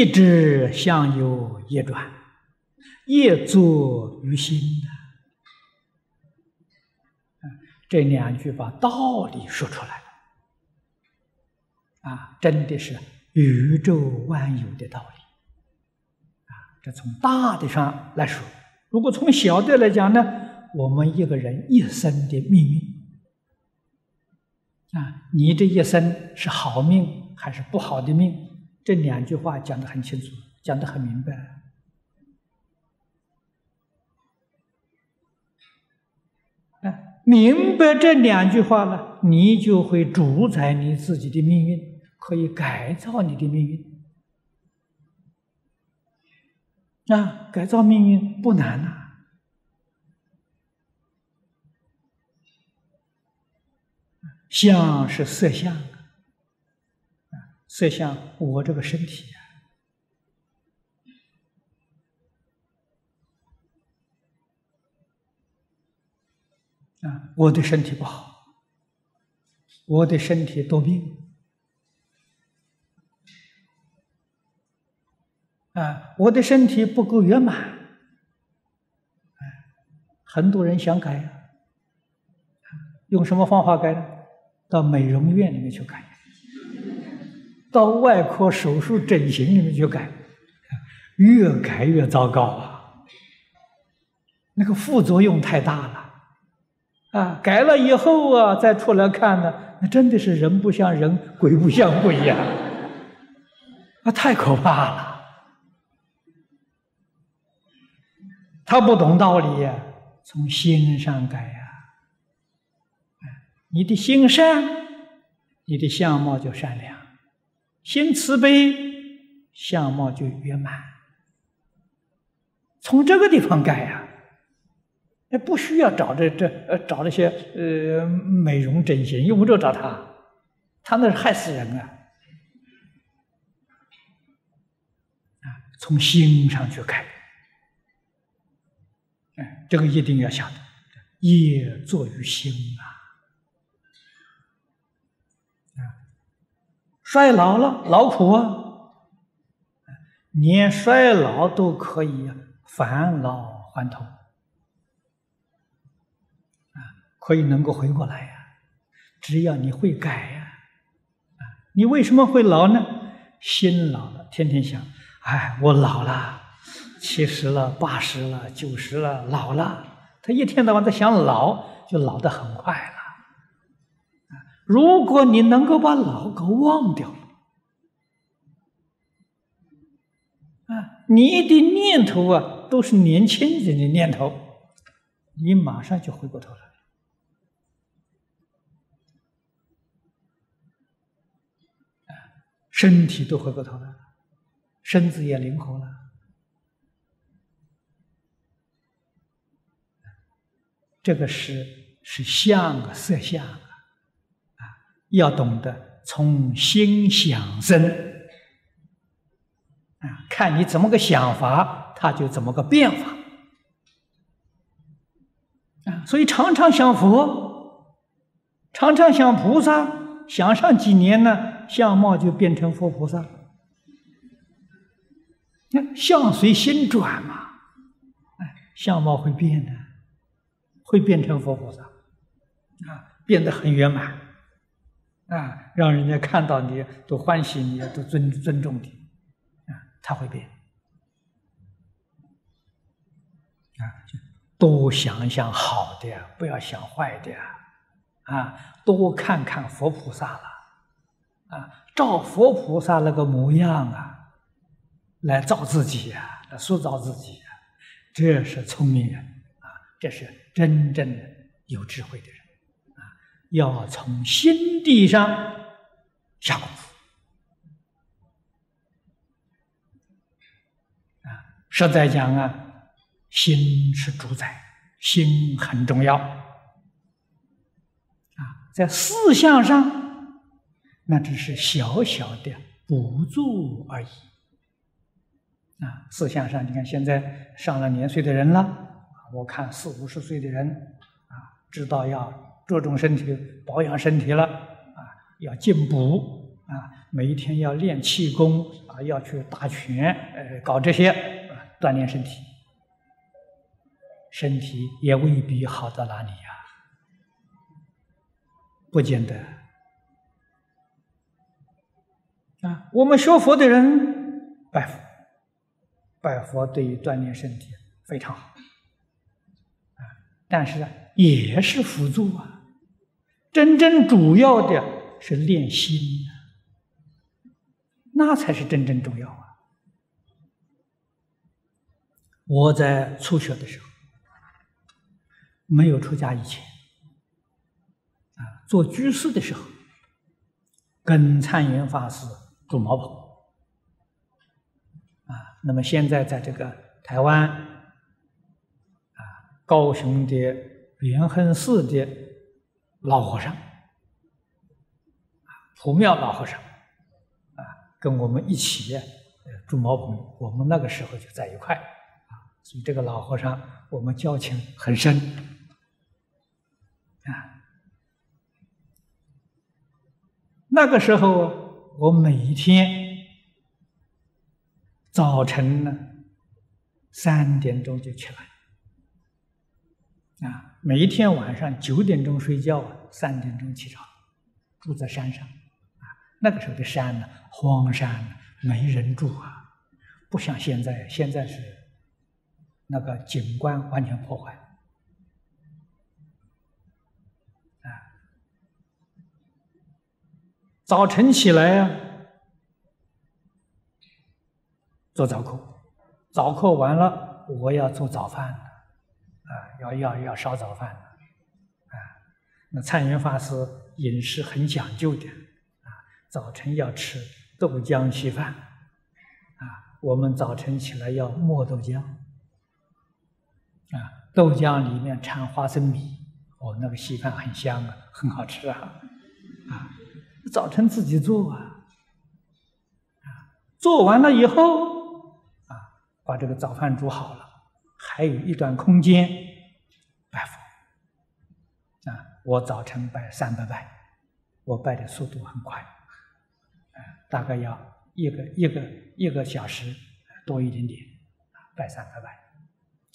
一直相由业转，业作于心这两句把道理说出来了，啊，真的是宇宙万有的道理，啊，这从大的上来说，如果从小的来讲呢，我们一个人一生的命运，啊，你这一生是好命还是不好的命？这两句话讲得很清楚，讲得很明白。明白这两句话了，你就会主宰你自己的命运，可以改造你的命运。啊，改造命运不难呐。相是色相，色相我这个身体。啊，我的身体不好，我的身体多病，啊，我的身体不够圆满，哎，很多人想改，用什么方法改呢？到美容院里面去改，到外科手术整形里面去改，越改越糟糕啊，那个副作用太大了。啊，改了以后啊，再出来看呢，那真的是人不像人，鬼不像鬼呀！啊，太可怕了。他不懂道理呀，从心上改呀。你的心善，你的相貌就善良；心慈悲，相貌就圆满。从这个地方改呀。那不需要找这这呃找那些呃美容整形，用不着找他，他那是害死人啊！啊，从心上去改，哎，这个一定要想，业作于心！啊，衰老了，劳苦啊，连衰老都可以返老还童。可以能够回过来呀，只要你会改呀，啊，你为什么会老呢？心老了，天天想，哎，我老了，七十了，八十了，九十了，老了，他一天到晚在想老，就老得很快了。如果你能够把老给忘掉了，啊，你的念头啊都是年轻人的念头，你马上就回过头来。身体都回过头来了，身子也灵活了，这个是是相啊，色相，要懂得从心想生，啊，看你怎么个想法，它就怎么个变法，啊，所以常常想佛，常常想菩萨，想上几年呢？相貌就变成佛菩萨，那相随心转嘛，哎，相貌会变的，会变成佛菩萨，啊，变得很圆满，啊，让人家看到你都欢喜你，都尊尊重你，啊，他会变，啊，多想想好的，不要想坏的，啊，多看看佛菩萨了。啊，照佛菩萨那个模样啊，来造自己呀，来塑造自己呀，这是聪明人啊，这是真正的有智慧的人，要从心地上下功夫啊。实在讲啊，心是主宰，心很重要啊，在思想上。那只是小小的补助而已，啊，思想上你看，现在上了年岁的人了，我看四五十岁的人，啊，知道要注重身体、保养身体了，啊，要进补，啊，每一天要练气功啊，要去打拳，呃，搞这些锻炼身体，身体也未必好到哪里呀，不见得。啊，我们学佛的人拜佛，拜佛对于锻炼身体非常好，啊，但是呢也是辅助啊，真正主要的是练心那才是真正重要啊！我在初学的时候，没有出家以前，啊，做居士的时候，跟参云法师。住茅棚，啊，那么现在在这个台湾，啊，高雄的莲亨寺的老和尚，啊，普庙老和尚，啊，跟我们一起住茅棚，我们那个时候就在一块，啊，所以这个老和尚我们交情很深，啊，那个时候。我每一天早晨呢，三点钟就起来，啊，每一天晚上九点钟睡觉，三点钟起床，住在山上，啊，那个时候的山呢，荒山，没人住啊，不像现在，现在是那个景观完全破坏，啊。早晨起来呀，做早课，早课完了，我要做早饭啊，要要要烧早饭啊。那参云法师饮食很讲究的，啊，早晨要吃豆浆稀饭，啊，我们早晨起来要磨豆浆，啊，豆浆里面掺花生米，哦，那个稀饭很香啊，很好吃啊，啊。早晨自己做啊，啊，做完了以后，啊，把这个早饭煮好了，还有一段空间拜佛，啊，我早晨拜三百拜，我拜的速度很快，啊，大概要一个一个一个小时多一点点，拜三百拜，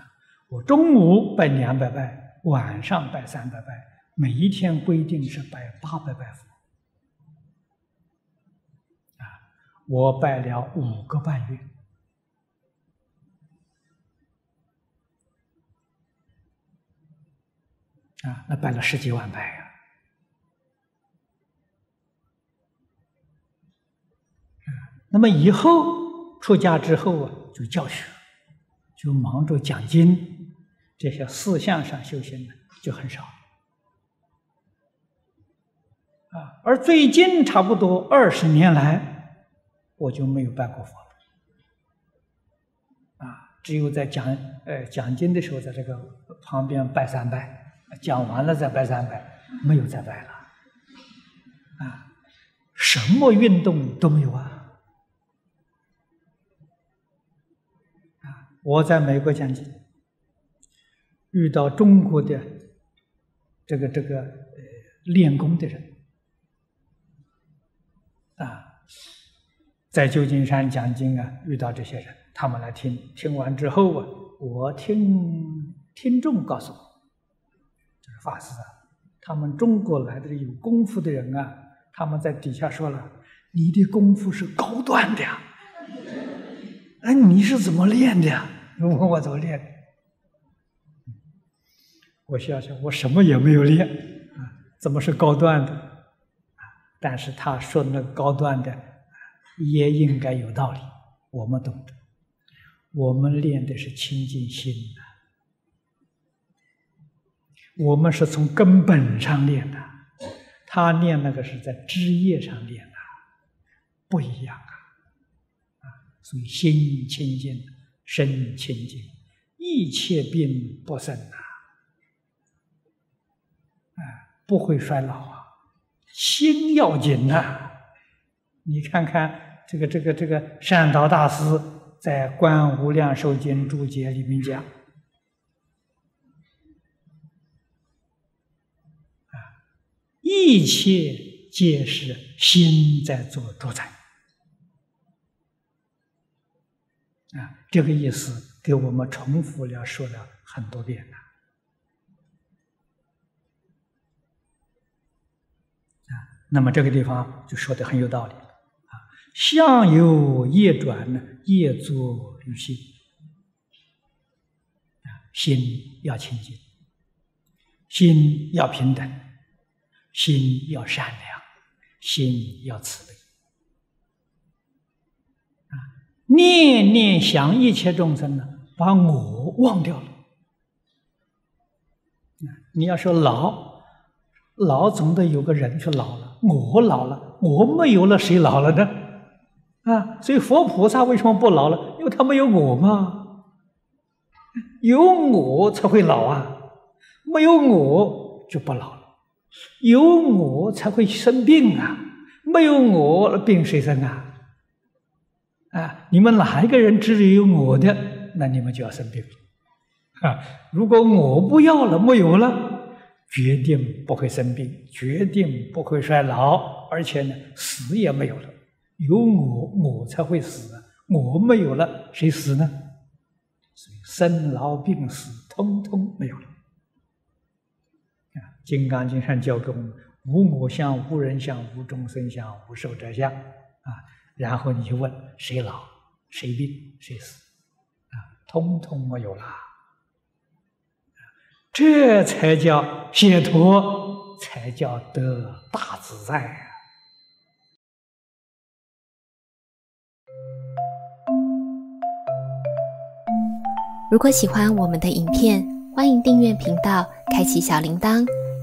啊，我中午拜两百拜，晚上拜三百拜，每一天规定是拜八百拜佛。我拜了五个半月，啊，那拜了十几万拜呀！那么以后出家之后啊，就教学，就忙着讲经，这些四项上修行的就很少。啊，而最近差不多二十年来。我就没有拜过佛了，啊，只有在讲呃讲经的时候，在这个旁边拜三拜，讲完了再拜三拜，没有再拜了，啊，什么运动都没有啊，啊，我在美国讲经，遇到中国的这个这个呃练功的人，啊。在旧金山讲经啊，遇到这些人，他们来听，听完之后啊，我听听众告诉我，法师啊，他们中国来的有功夫的人啊，他们在底下说了，你的功夫是高端的，呀，哎，你是怎么练的呀？问我怎么练的，我想想，我什么也没有练啊，怎么是高端的？但是他说那高端的。也应该有道理，我们懂得。我们练的是清净心，我们是从根本上练的，他练那个是在枝叶上练的，不一样啊！啊，所以心清净，身清净，一切病不生呐，啊，不会衰老啊，心要紧呐，你看看。这个这个这个善导大师在《观无量寿经》注解里面讲，一切皆是心在做主宰。啊，这个意思给我们重复了说了很多遍了。啊，那么这个地方就说的很有道理啊，相由业转呢，业作于心。心要清净，心要平等，心要善良，心要慈悲。啊念念想一切众生呢，把我忘掉了。你要说老，老总得有个人去老了。我老了，我没有了，谁老了呢？啊，所以佛菩萨为什么不老了？因为他没有我嘛，有我才会老啊，没有我就不老了，有我才会生病啊，没有我病谁生啊？啊，你们哪一个人只有我的，那你们就要生病了。啊，如果我不要了，没有了，决定不会生病，决定不会衰老，而且呢，死也没有了。有我，我才会死。我没有了，谁死呢？所以生老病死，通通没有了。《金刚经》上教给我们：无我相，无人相，无众生相，无寿者相。啊。然后你就问谁老谁病谁死，啊，通通没有了，这才叫解脱，才叫得大自在啊！如果喜欢我们的影片，欢迎订阅频道，开启小铃铛，